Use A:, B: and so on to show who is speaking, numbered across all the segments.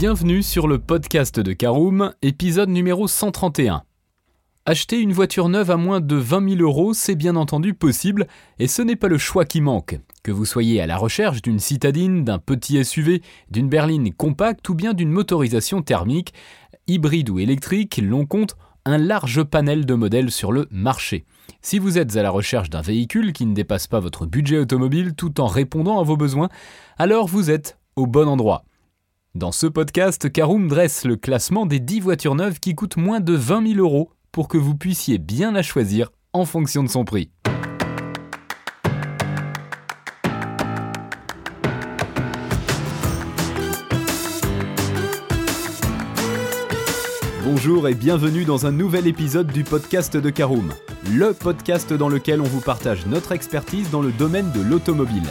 A: Bienvenue sur le podcast de Caroom, épisode numéro 131. Acheter une voiture neuve à moins de 20 000 euros, c'est bien entendu possible, et ce n'est pas le choix qui manque. Que vous soyez à la recherche d'une citadine, d'un petit SUV, d'une berline compacte ou bien d'une motorisation thermique, hybride ou électrique, l'on compte un large panel de modèles sur le marché. Si vous êtes à la recherche d'un véhicule qui ne dépasse pas votre budget automobile tout en répondant à vos besoins, alors vous êtes au bon endroit. Dans ce podcast, Caroom dresse le classement des 10 voitures neuves qui coûtent moins de 20 000 euros pour que vous puissiez bien la choisir en fonction de son prix. Bonjour et bienvenue dans un nouvel épisode du podcast de Caroom, le podcast dans lequel on vous partage notre expertise dans le domaine de l'automobile.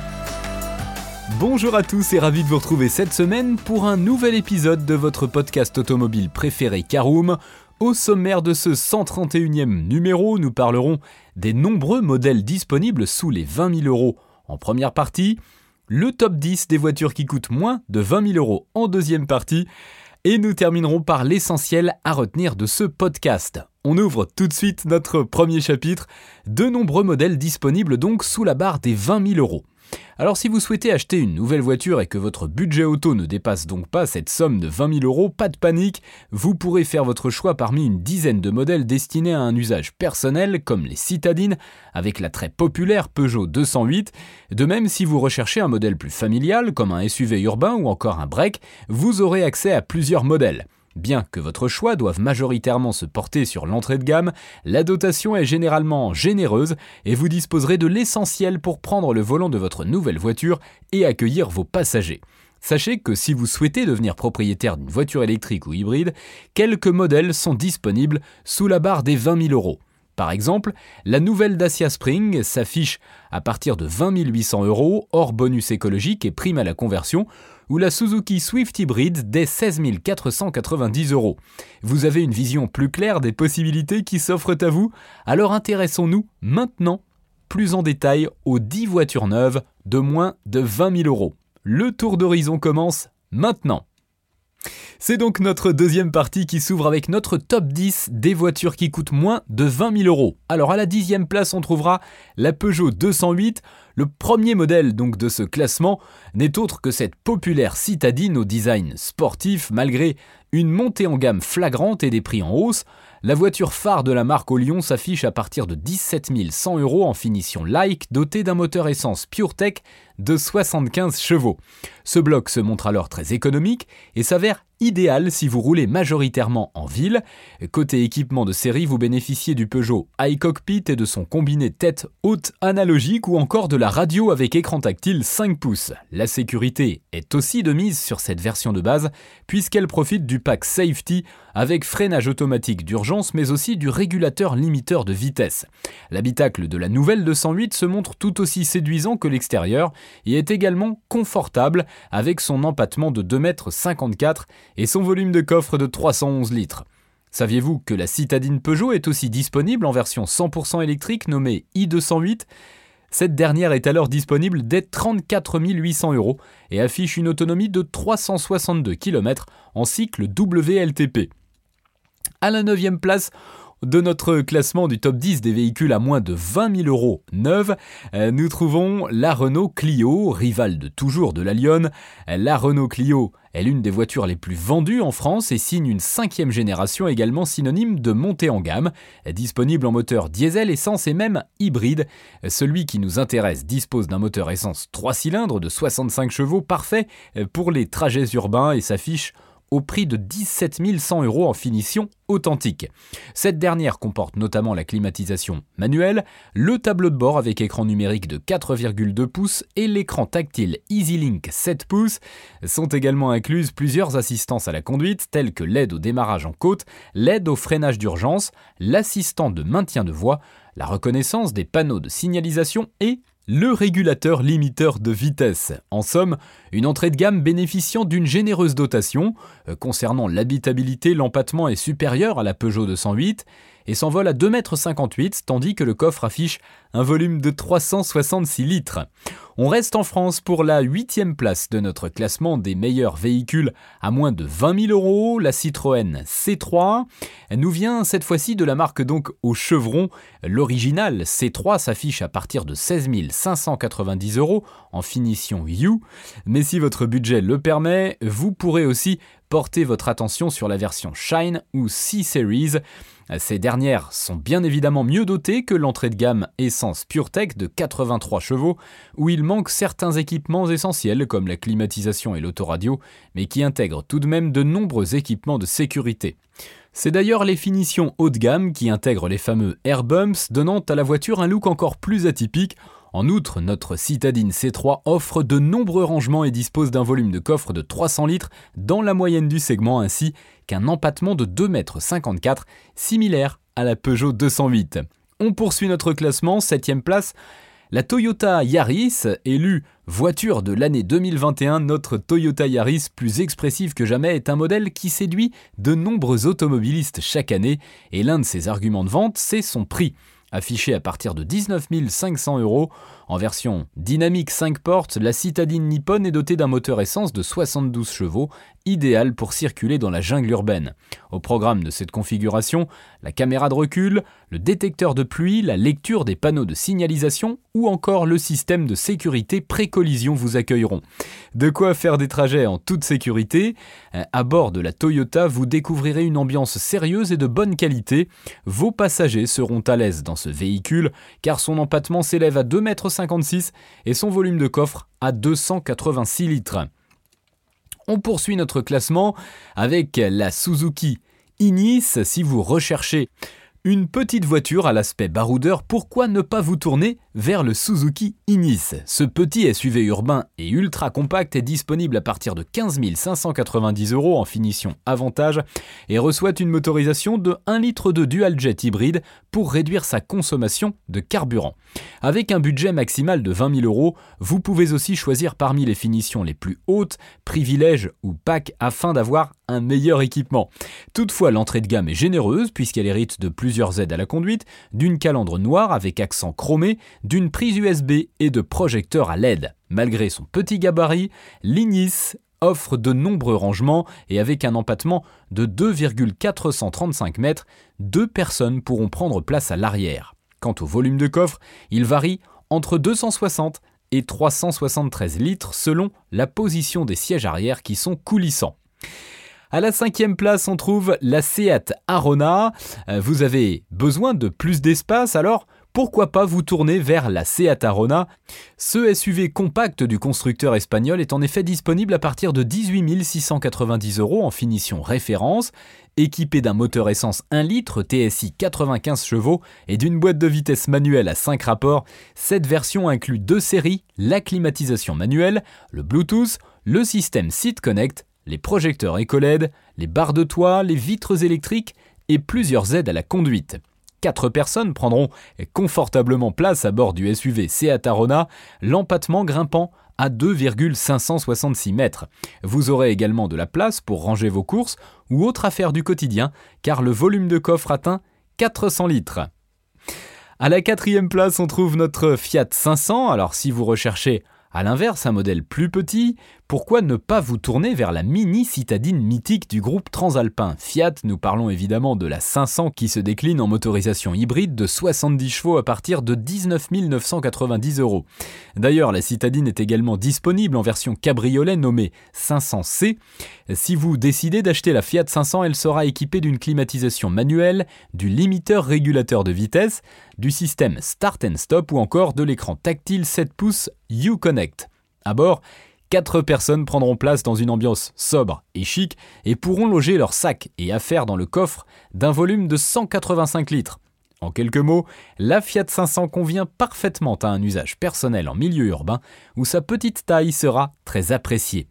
A: Bonjour à tous et ravi de vous retrouver cette semaine pour un nouvel épisode de votre podcast automobile préféré Caroom. Au sommaire de ce 131e numéro, nous parlerons des nombreux modèles disponibles sous les 20 000 euros en première partie, le top 10 des voitures qui coûtent moins de 20 000 euros en deuxième partie, et nous terminerons par l'essentiel à retenir de ce podcast. On ouvre tout de suite notre premier chapitre, de nombreux modèles disponibles donc sous la barre des 20 000 euros. Alors si vous souhaitez acheter une nouvelle voiture et que votre budget auto ne dépasse donc pas cette somme de 20 000 euros, pas de panique, vous pourrez faire votre choix parmi une dizaine de modèles destinés à un usage personnel comme les citadines avec la très populaire Peugeot 208. De même si vous recherchez un modèle plus familial comme un SUV urbain ou encore un break, vous aurez accès à plusieurs modèles. Bien que votre choix doive majoritairement se porter sur l'entrée de gamme, la dotation est généralement généreuse et vous disposerez de l'essentiel pour prendre le volant de votre nouvelle voiture et accueillir vos passagers. Sachez que si vous souhaitez devenir propriétaire d'une voiture électrique ou hybride, quelques modèles sont disponibles sous la barre des 20 000 euros. Par exemple, la nouvelle Dacia Spring s'affiche à partir de 20 800 euros, hors bonus écologique et prime à la conversion, ou la Suzuki Swift Hybrid dès 16 490 euros. Vous avez une vision plus claire des possibilités qui s'offrent à vous? Alors intéressons-nous maintenant plus en détail aux 10 voitures neuves de moins de 20 000 euros. Le tour d'horizon commence maintenant. C'est donc notre deuxième partie qui s'ouvre avec notre top 10 des voitures qui coûtent moins de 20 000 euros. Alors à la dixième place, on trouvera la Peugeot 208. Le premier modèle donc de ce classement n'est autre que cette populaire citadine au design sportif malgré une montée en gamme flagrante et des prix en hausse. La voiture phare de la marque au Lyon s'affiche à partir de 17 100 euros en finition like, dotée d'un moteur essence PureTech de 75 chevaux. Ce bloc se montre alors très économique et s'avère idéal si vous roulez majoritairement en ville. Côté équipement de série, vous bénéficiez du Peugeot iCockpit et de son combiné tête haute analogique ou encore de la radio avec écran tactile 5 pouces. La sécurité est aussi de mise sur cette version de base puisqu'elle profite du pack Safety avec freinage automatique d'urgence mais aussi du régulateur limiteur de vitesse. L'habitacle de la nouvelle 208 se montre tout aussi séduisant que l'extérieur et est également confortable avec son empattement de 2,54 m et son volume de coffre de 311 litres. Saviez-vous que la citadine Peugeot est aussi disponible en version 100% électrique nommée i208 Cette dernière est alors disponible dès 34 800 euros et affiche une autonomie de 362 km en cycle WLTP. À la 9 place, de notre classement du top 10 des véhicules à moins de 20 000 euros neufs, euh, nous trouvons la Renault Clio, rivale de toujours de la Lyon. La Renault Clio est l'une des voitures les plus vendues en France et signe une cinquième génération également synonyme de montée en gamme, disponible en moteur diesel, essence et même hybride. Celui qui nous intéresse dispose d'un moteur essence 3 cylindres de 65 chevaux parfait pour les trajets urbains et s'affiche au prix de 17 100 euros en finition authentique. Cette dernière comporte notamment la climatisation manuelle, le tableau de bord avec écran numérique de 4,2 pouces et l'écran tactile EasyLink 7 pouces. Sont également incluses plusieurs assistances à la conduite telles que l'aide au démarrage en côte, l'aide au freinage d'urgence, l'assistant de maintien de voie, la reconnaissance des panneaux de signalisation et le régulateur limiteur de vitesse. En somme, une entrée de gamme bénéficiant d'une généreuse dotation. Euh, concernant l'habitabilité, l'empattement est supérieur à la Peugeot 208 et s'envole à 2,58 m, tandis que le coffre affiche un volume de 366 litres. On reste en France pour la huitième place de notre classement des meilleurs véhicules à moins de 20 000 euros, la Citroën C3. Elle nous vient cette fois-ci de la marque donc au chevron. L'original C3 s'affiche à partir de 16 590 euros en finition U, mais si votre budget le permet, vous pourrez aussi porter votre attention sur la version Shine ou C-Series. Ces dernières sont bien évidemment mieux dotées que l'entrée de gamme Essence PureTech de 83 chevaux, où il manque certains équipements essentiels comme la climatisation et l'autoradio, mais qui intègrent tout de même de nombreux équipements de sécurité. C'est d'ailleurs les finitions haut de gamme qui intègrent les fameux air bumps, donnant à la voiture un look encore plus atypique en outre, notre citadine C3 offre de nombreux rangements et dispose d'un volume de coffre de 300 litres dans la moyenne du segment ainsi qu'un empattement de 2,54 m similaire à la Peugeot 208. On poursuit notre classement, 7 place. La Toyota Yaris, élue voiture de l'année 2021, notre Toyota Yaris plus expressive que jamais est un modèle qui séduit de nombreux automobilistes chaque année et l'un de ses arguments de vente, c'est son prix affiché à partir de 19 500 euros. En version dynamique 5 portes, la citadine Nippon est dotée d'un moteur essence de 72 chevaux, idéal pour circuler dans la jungle urbaine. Au programme de cette configuration, la caméra de recul, le détecteur de pluie, la lecture des panneaux de signalisation ou encore le système de sécurité pré-collision vous accueilleront. De quoi faire des trajets en toute sécurité. Euh, à bord de la Toyota, vous découvrirez une ambiance sérieuse et de bonne qualité. Vos passagers seront à l'aise dans ce véhicule car son empattement s'élève à 2,56 m et son volume de coffre à 286 litres. On poursuit notre classement avec la Suzuki Inis. Si vous recherchez une petite voiture à l'aspect baroudeur, pourquoi ne pas vous tourner vers le Suzuki Inis Ce petit SUV urbain et ultra compact est disponible à partir de 15 590 euros en finition avantage et reçoit une motorisation de 1 litre de dual jet hybride pour réduire sa consommation de carburant. Avec un budget maximal de 20 000 euros, vous pouvez aussi choisir parmi les finitions les plus hautes, privilèges ou pack afin d'avoir un meilleur équipement. Toutefois, l'entrée de gamme est généreuse puisqu'elle hérite de plusieurs aides à la conduite, d'une calandre noire avec accent chromé, d'une prise USB et de projecteurs à LED. Malgré son petit gabarit, l'Ignis offre de nombreux rangements et avec un empattement de 2,435 mètres, deux personnes pourront prendre place à l'arrière. Quant au volume de coffre, il varie entre 260 et 373 litres selon la position des sièges arrière qui sont coulissants. À la cinquième place, on trouve la Seat Arona. Euh, vous avez besoin de plus d'espace, alors pourquoi pas vous tourner vers la Seat Arona? Ce SUV compact du constructeur espagnol est en effet disponible à partir de 18 690 euros en finition référence, équipé d'un moteur essence 1 litre TSI 95 chevaux et d'une boîte de vitesse manuelle à 5 rapports. Cette version inclut deux séries, la climatisation manuelle, le Bluetooth, le système Seat Connect, les projecteurs EcoLED, les barres de toit, les vitres électriques et plusieurs aides à la conduite. Quatre personnes prendront confortablement place à bord du SUV Seat Arona, l'empattement grimpant à 2,566 mètres. Vous aurez également de la place pour ranger vos courses ou autres affaires du quotidien, car le volume de coffre atteint 400 litres. À la quatrième place, on trouve notre Fiat 500. Alors si vous recherchez à l'inverse, un modèle plus petit, pourquoi ne pas vous tourner vers la mini citadine mythique du groupe transalpin? Fiat Nous parlons évidemment de la 500 qui se décline en motorisation hybride de 70 chevaux à partir de 19 990 euros. D'ailleurs, la citadine est également disponible en version cabriolet nommée 500C. Si vous décidez d'acheter la Fiat 500, elle sera équipée d'une climatisation manuelle, du limiteur régulateur de vitesse, du système Start and Stop ou encore de l'écran tactile 7 pouces Uconnect. À bord, Quatre personnes prendront place dans une ambiance sobre et chic et pourront loger leurs sacs et affaires dans le coffre d'un volume de 185 litres. En quelques mots, la Fiat 500 convient parfaitement à un usage personnel en milieu urbain où sa petite taille sera très appréciée.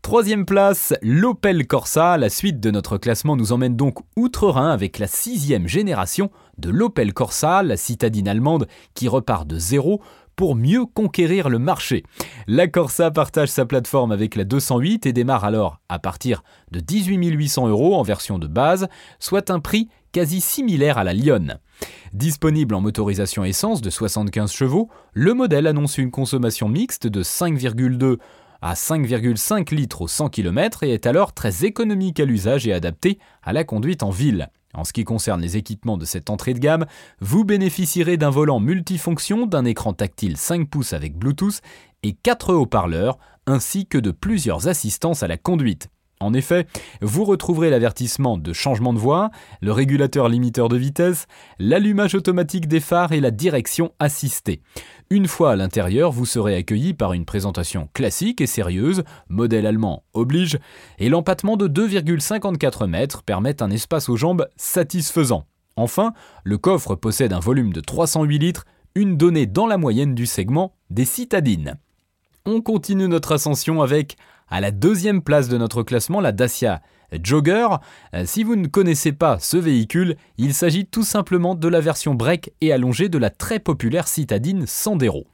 A: Troisième place, l'Opel Corsa. La suite de notre classement nous emmène donc outre-Rhin avec la sixième génération de l'Opel Corsa, la citadine allemande qui repart de zéro pour mieux conquérir le marché. La Corsa partage sa plateforme avec la 208 et démarre alors à partir de 18 800 euros en version de base, soit un prix quasi similaire à la Lyon. Disponible en motorisation essence de 75 chevaux, le modèle annonce une consommation mixte de 5,2 à 5,5 litres au 100 km et est alors très économique à l'usage et adapté à la conduite en ville. En ce qui concerne les équipements de cette entrée de gamme, vous bénéficierez d'un volant multifonction, d'un écran tactile 5 pouces avec Bluetooth et 4 haut-parleurs, ainsi que de plusieurs assistances à la conduite. En effet, vous retrouverez l'avertissement de changement de voie, le régulateur limiteur de vitesse, l'allumage automatique des phares et la direction assistée. Une fois à l'intérieur, vous serez accueilli par une présentation classique et sérieuse, modèle allemand oblige, et l'empattement de 2,54 mètres permet un espace aux jambes satisfaisant. Enfin, le coffre possède un volume de 308 litres, une donnée dans la moyenne du segment des citadines. On continue notre ascension avec à la deuxième place de notre classement, la Dacia Jogger. Euh, si vous ne connaissez pas ce véhicule, il s'agit tout simplement de la version break et allongée de la très populaire citadine Sandero.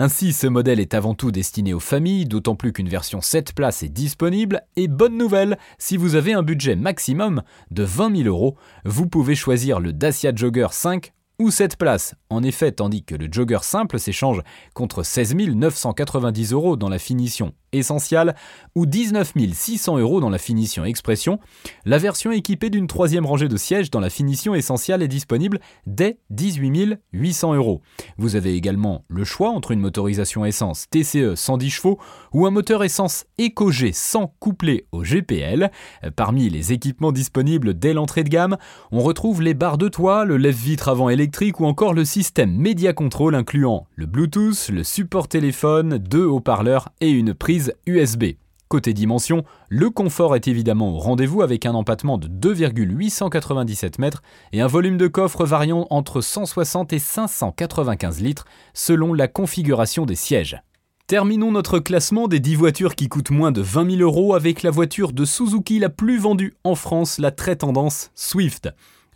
A: Ainsi, ce modèle est avant tout destiné aux familles, d'autant plus qu'une version 7 places est disponible. Et bonne nouvelle, si vous avez un budget maximum de 20 000 euros, vous pouvez choisir le Dacia Jogger 5 ou cette place. En effet, tandis que le jogger simple s'échange contre 16 990 euros dans la finition essentielle ou 19 600 euros dans la finition expression, la version équipée d'une troisième rangée de sièges dans la finition essentielle est disponible dès 18 800 euros. Vous avez également le choix entre une motorisation essence TCE 110 chevaux ou un moteur essence EcoG 100 couplé au GPL. Parmi les équipements disponibles dès l'entrée de gamme, on retrouve les barres de toit, le lève-vitre avant électrique ou encore le Media Control incluant le Bluetooth, le support téléphone, deux haut-parleurs et une prise USB. Côté dimension, le confort est évidemment au rendez-vous avec un empattement de 2,897 mètres et un volume de coffre variant entre 160 et 595 litres selon la configuration des sièges. Terminons notre classement des 10 voitures qui coûtent moins de 20 000 euros avec la voiture de Suzuki la plus vendue en France, la très tendance Swift.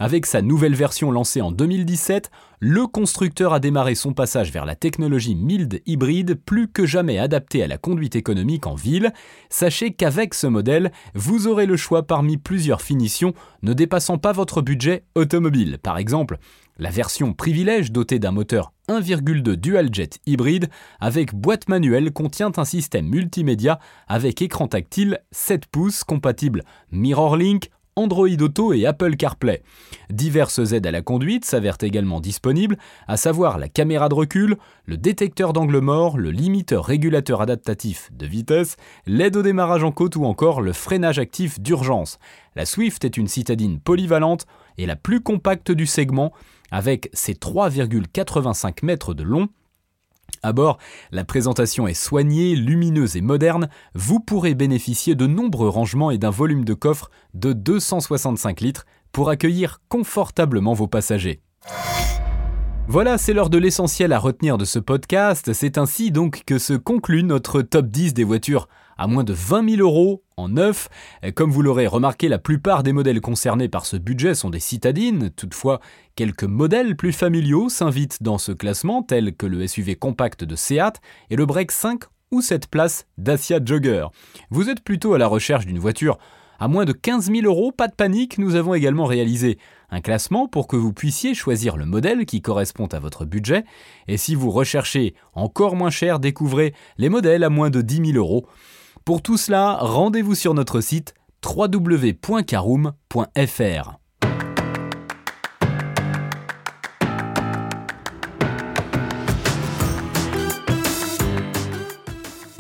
A: Avec sa nouvelle version lancée en 2017, le constructeur a démarré son passage vers la technologie mild hybride plus que jamais adaptée à la conduite économique en ville. Sachez qu'avec ce modèle, vous aurez le choix parmi plusieurs finitions ne dépassant pas votre budget automobile. Par exemple, la version privilège dotée d'un moteur 1,2 dual-jet hybride avec boîte manuelle contient un système multimédia avec écran tactile 7 pouces compatible MirrorLink, Android Auto et Apple CarPlay. Diverses aides à la conduite s'avèrent également disponibles, à savoir la caméra de recul, le détecteur d'angle mort, le limiteur régulateur adaptatif de vitesse, l'aide au démarrage en côte ou encore le freinage actif d'urgence. La Swift est une citadine polyvalente et la plus compacte du segment, avec ses 3,85 mètres de long à bord, la présentation est soignée, lumineuse et moderne. Vous pourrez bénéficier de nombreux rangements et d'un volume de coffre de 265 litres pour accueillir confortablement vos passagers. Voilà, c'est l'heure de l'essentiel à retenir de ce podcast. C'est ainsi donc que se conclut notre top 10 des voitures à moins de 20 000 euros en neuf. Comme vous l'aurez remarqué, la plupart des modèles concernés par ce budget sont des citadines. Toutefois, quelques modèles plus familiaux s'invitent dans ce classement, tels que le SUV compact de Seat et le Break 5 ou 7 places Dacia Jogger. Vous êtes plutôt à la recherche d'une voiture à moins de 15 000 euros, pas de panique, nous avons également réalisé un classement pour que vous puissiez choisir le modèle qui correspond à votre budget. Et si vous recherchez encore moins cher, découvrez les modèles à moins de 10 000 euros. Pour tout cela, rendez-vous sur notre site www.caroom.fr.